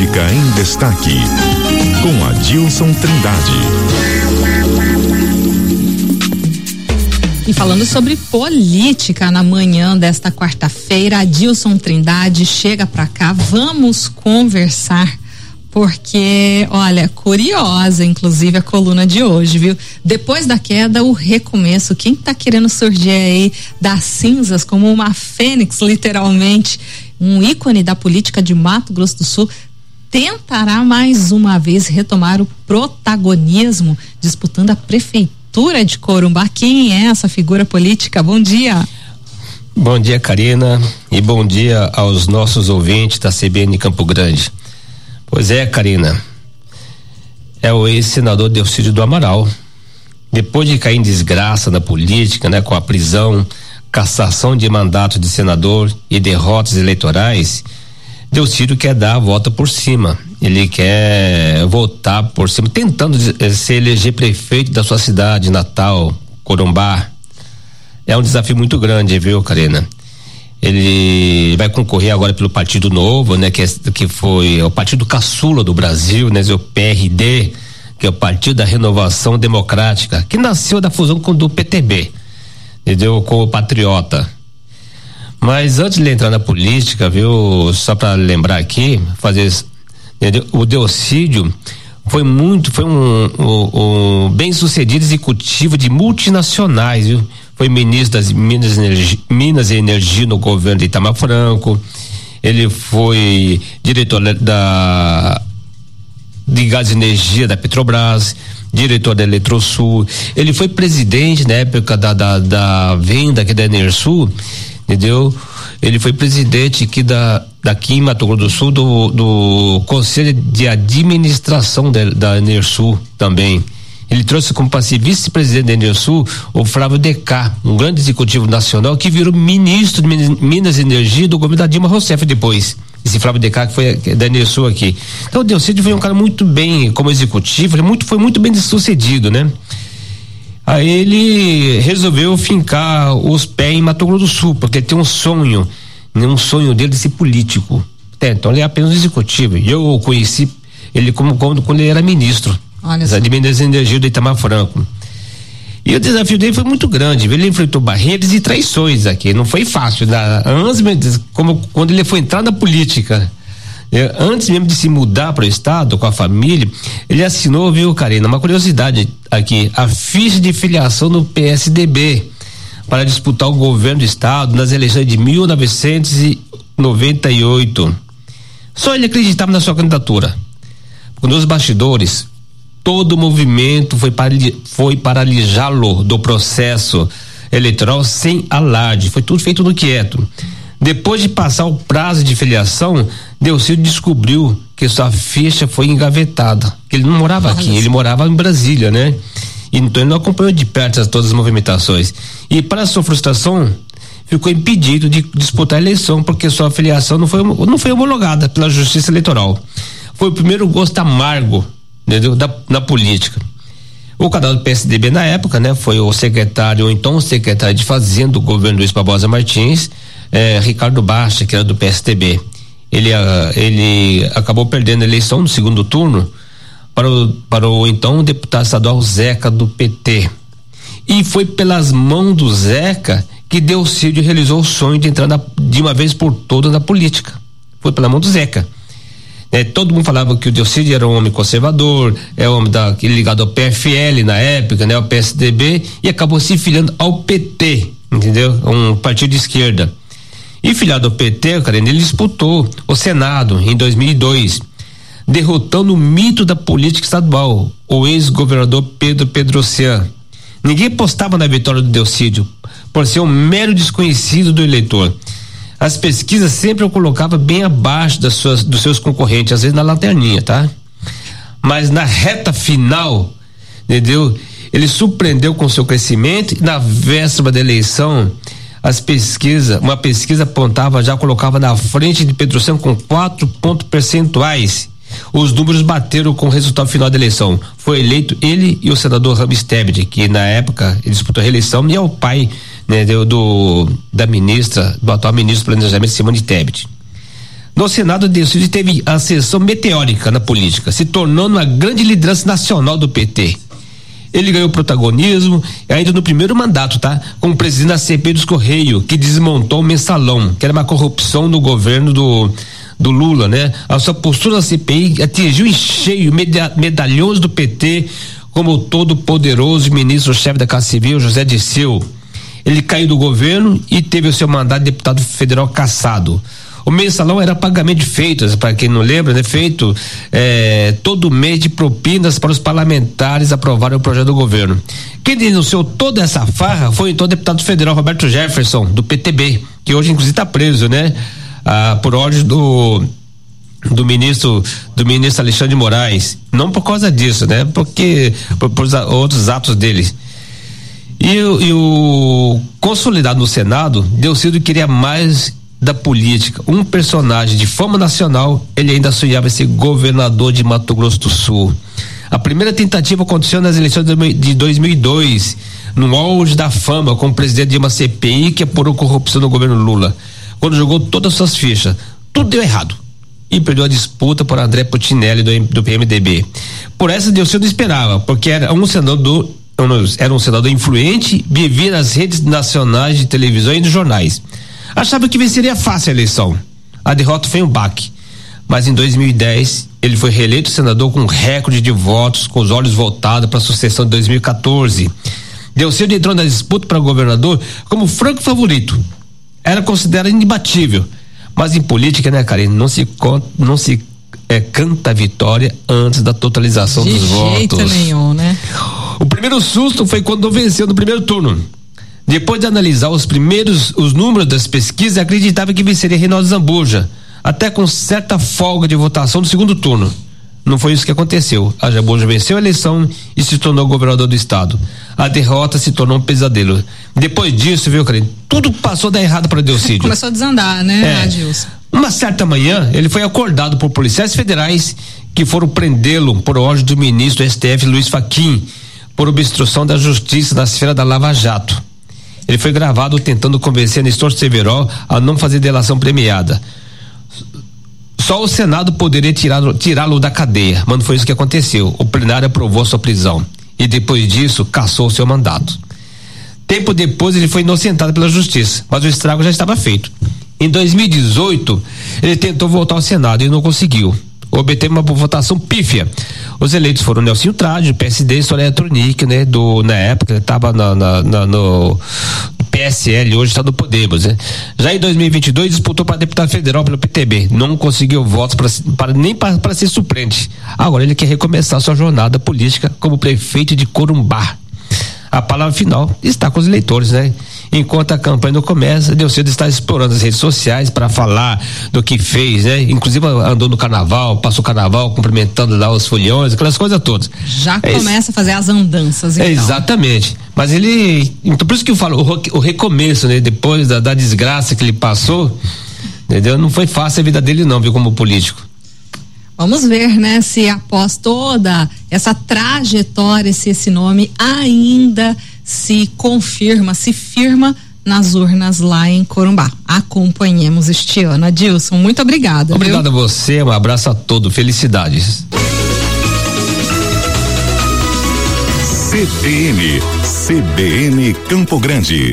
Política em Destaque, com Adilson Trindade. E falando sobre política na manhã desta quarta-feira, Adilson Trindade chega para cá. Vamos conversar porque, olha, curiosa, inclusive, a coluna de hoje, viu? Depois da queda, o recomeço. Quem tá querendo surgir aí das cinzas como uma fênix, literalmente, um ícone da política de Mato Grosso do Sul, tentará mais uma vez retomar o protagonismo, disputando a prefeitura de Corumbá. Quem é essa figura política? Bom dia. Bom dia, Karina, e bom dia aos nossos ouvintes da CBN Campo Grande. Pois é, Karina. É o ex-senador Delcídio do Amaral. Depois de cair em desgraça na política, né, com a prisão, cassação de mandato de senador e derrotas eleitorais, Delcídio quer dar a volta por cima. Ele quer votar por cima, tentando eh, se eleger prefeito da sua cidade natal, Corumbá. É um desafio muito grande, viu, Karina? ele vai concorrer agora pelo Partido Novo, né, que, é, que foi o partido caçula do Brasil, né, o PRD, que é o Partido da Renovação Democrática, que nasceu da fusão com do PTB, entendeu? Com o Patriota. Mas antes de entrar na política, viu, só para lembrar aqui, fazer entendeu? o Deocídio foi muito, foi um, um, um bem sucedido executivo de multinacionais, viu? foi ministro das Minas, Minas e Energia no governo de Itamar Franco. Ele foi diretor da de gás e energia da Petrobras, diretor da Eletrosul. Ele foi presidente na época da, da, da venda aqui da Enersul, entendeu? Ele foi presidente aqui da, daqui em Mato Grosso do Sul do, do Conselho de Administração da, da Enersul também. Ele trouxe como vice-presidente da Enersul o Flávio Decá, um grande executivo nacional que virou ministro de Minas e Energia do governo da Dilma Rousseff depois. Esse Flávio Decá que foi da Enersul aqui. Então o foi um cara muito bem como executivo, ele muito, foi muito bem sucedido, né? Aí ele resolveu fincar os pés em Mato Grosso do Sul, porque ele tem um sonho, né? um sonho dele de ser político. É, então ele é apenas executivo. E eu o conheci ele como quando, quando ele era ministro. Olha só. de Minas Energia do Itamar Franco. E o desafio dele foi muito grande. Ele enfrentou barreiras e traições aqui. Não foi fácil. Da, antes, como quando ele foi entrar na política, é, antes mesmo de se mudar para o estado com a família, ele assinou, viu, Karina, uma curiosidade aqui, a ficha de filiação no PSDB para disputar o governo do estado nas eleições de 1998. Só ele acreditava na sua candidatura. Nos bastidores, todo o movimento foi, foi para alijá-lo do processo eleitoral sem alarde. Foi tudo feito no quieto. Depois de passar o prazo de filiação, Delcídio descobriu que sua ficha foi engavetada. Que ele não morava aqui, ele morava em Brasília, né? Então ele não acompanhou de perto todas as movimentações. E para sua frustração, ficou impedido de disputar a eleição porque sua filiação não foi, não foi homologada pela Justiça Eleitoral. Foi o primeiro gosto amargo entendeu? Da, na política. O canal do PSDB na época, né, foi o secretário, ou então o secretário de Fazenda do governo Luiz Barbosa Martins, eh, Ricardo Baixa, que era do PSDB. Ele, uh, ele acabou perdendo a eleição no segundo turno para o, para o então deputado estadual Zeca do PT. E foi pelas mãos do Zeca que Delcídio realizou o sonho de entrar na, de uma vez por todas na política. Foi pela mão do Zeca. É, todo mundo falava que o Delcídio era um homem conservador, é um homem da, ligado ao PFL na época, né, ao PSDB, e acabou se filiando ao PT, entendeu? Um partido de esquerda. E filiado ao PT, cara, ele disputou o Senado em 2002, derrotando o mito da política estadual, o ex-governador Pedro Pedrocian. Ninguém apostava na vitória do Delcídio, por ser um mero desconhecido do eleitor as pesquisas sempre eu colocava bem abaixo das suas, dos seus concorrentes, às vezes na lanterninha, tá? Mas na reta final, entendeu? Ele surpreendeu com seu crescimento e na véspera da eleição, as pesquisas, uma pesquisa apontava, já colocava na frente de Santos com quatro pontos percentuais. Os números bateram com o resultado final da eleição. Foi eleito ele e o senador Ramos Tebet, que na época ele disputou a reeleição e é o pai né, do, da ministra, do atual ministro do Planejamento, Simone Tebet. No Senado, Delcídio teve ascensão meteórica na política, se tornando uma grande liderança nacional do PT. Ele ganhou protagonismo ainda no primeiro mandato, tá? Como presidente da CPI dos Correios, que desmontou o mensalão, que era uma corrupção no governo do, do Lula, né? A sua postura na CPI atingiu em cheio medalhões do PT, como o todo poderoso ministro-chefe da Casa Civil, José Disseu. Ele caiu do governo e teve o seu mandato de deputado federal cassado. O mensalão era pagamento de feitas, para quem não lembra, né? Feito é, todo mês de propinas para os parlamentares aprovarem o projeto do governo. Quem denunciou toda essa farra foi então o deputado federal Roberto Jefferson, do PTB, que hoje inclusive está preso, né? Ah, por ordem do do ministro do ministro Alexandre de Moraes, não por causa disso, né? Porque por, por outros atos dele. E, e, o consolidado no Senado, Delcido queria mais da política, um personagem de fama nacional, ele ainda sonhava ser governador de Mato Grosso do Sul. A primeira tentativa aconteceu nas eleições de 2002, no auge da fama, como presidente de uma CPI que apurou corrupção no governo Lula, quando jogou todas as suas fichas. Tudo deu errado. E perdeu a disputa por André Putinelli do, do PMDB. Por essa Deus não esperava, porque era um senador era um senador influente, vivia nas redes nacionais de televisão e nos jornais Achava que venceria fácil a eleição. A derrota foi um baque. Mas em 2010, ele foi reeleito senador com um recorde de votos, com os olhos voltados para a sucessão de 2014. Deu cedo entrou na disputa para governador como franco favorito. Era considerado imbatível. Mas em política, né, Karine, não se não se é, canta a vitória antes da totalização de dos jeito votos. Nenhum, né? O primeiro susto foi quando venceu no primeiro turno. Depois de analisar os primeiros os números das pesquisas, acreditava que venceria Reinaldo Zambuja, até com certa folga de votação no segundo turno. Não foi isso que aconteceu. A Zambuja venceu a eleição e se tornou governador do estado. A derrota se tornou um pesadelo. Depois disso, viu, Karine? Tudo passou a dar errado para Delcídio. Começou a desandar, né, é. Adilson? Uma certa manhã, ele foi acordado por policiais federais que foram prendê-lo por ordem do ministro do STF Luiz Faquim por obstrução da justiça na esfera da Lava Jato. Ele foi gravado tentando convencer Nestor Severo a não fazer delação premiada. Só o Senado poderia tirá-lo tirá da cadeia, mas não foi isso que aconteceu. O plenário aprovou sua prisão e depois disso cassou seu mandato. Tempo depois ele foi inocentado pela justiça, mas o estrago já estava feito. Em 2018, ele tentou voltar ao Senado e não conseguiu obteve uma votação pífia. Os eleitos foram Nelson Trade, PSD e Soraya Tronic, né? Do, na época, estava na, na, na, no PSL, hoje está no Podemos, né? Já em 2022 disputou para deputado federal pelo PTB, não conseguiu votos pra, para nem para ser suplente. Agora ele quer recomeçar sua jornada política como prefeito de Corumbá. A palavra final está com os eleitores, né? Enquanto a campanha não começa, Delcedo está explorando as redes sociais para falar do que fez, né? Inclusive andou no carnaval, passou o carnaval cumprimentando lá os folhões, aquelas coisas todas. Já é começa a fazer as andanças, então. É, exatamente. Mas ele, então por isso que eu falo, o, o recomeço, né? Depois da, da desgraça que ele passou, entendeu? Não foi fácil a vida dele não, viu, como político. Vamos ver, né, se após toda essa trajetória, se esse nome ainda se confirma, se firma nas urnas lá em Corumbá. Acompanhemos este ano. Adilson, muito obrigada. Obrigado viu? a você, um abraço a todos, felicidades. CBN, CBN Campo Grande.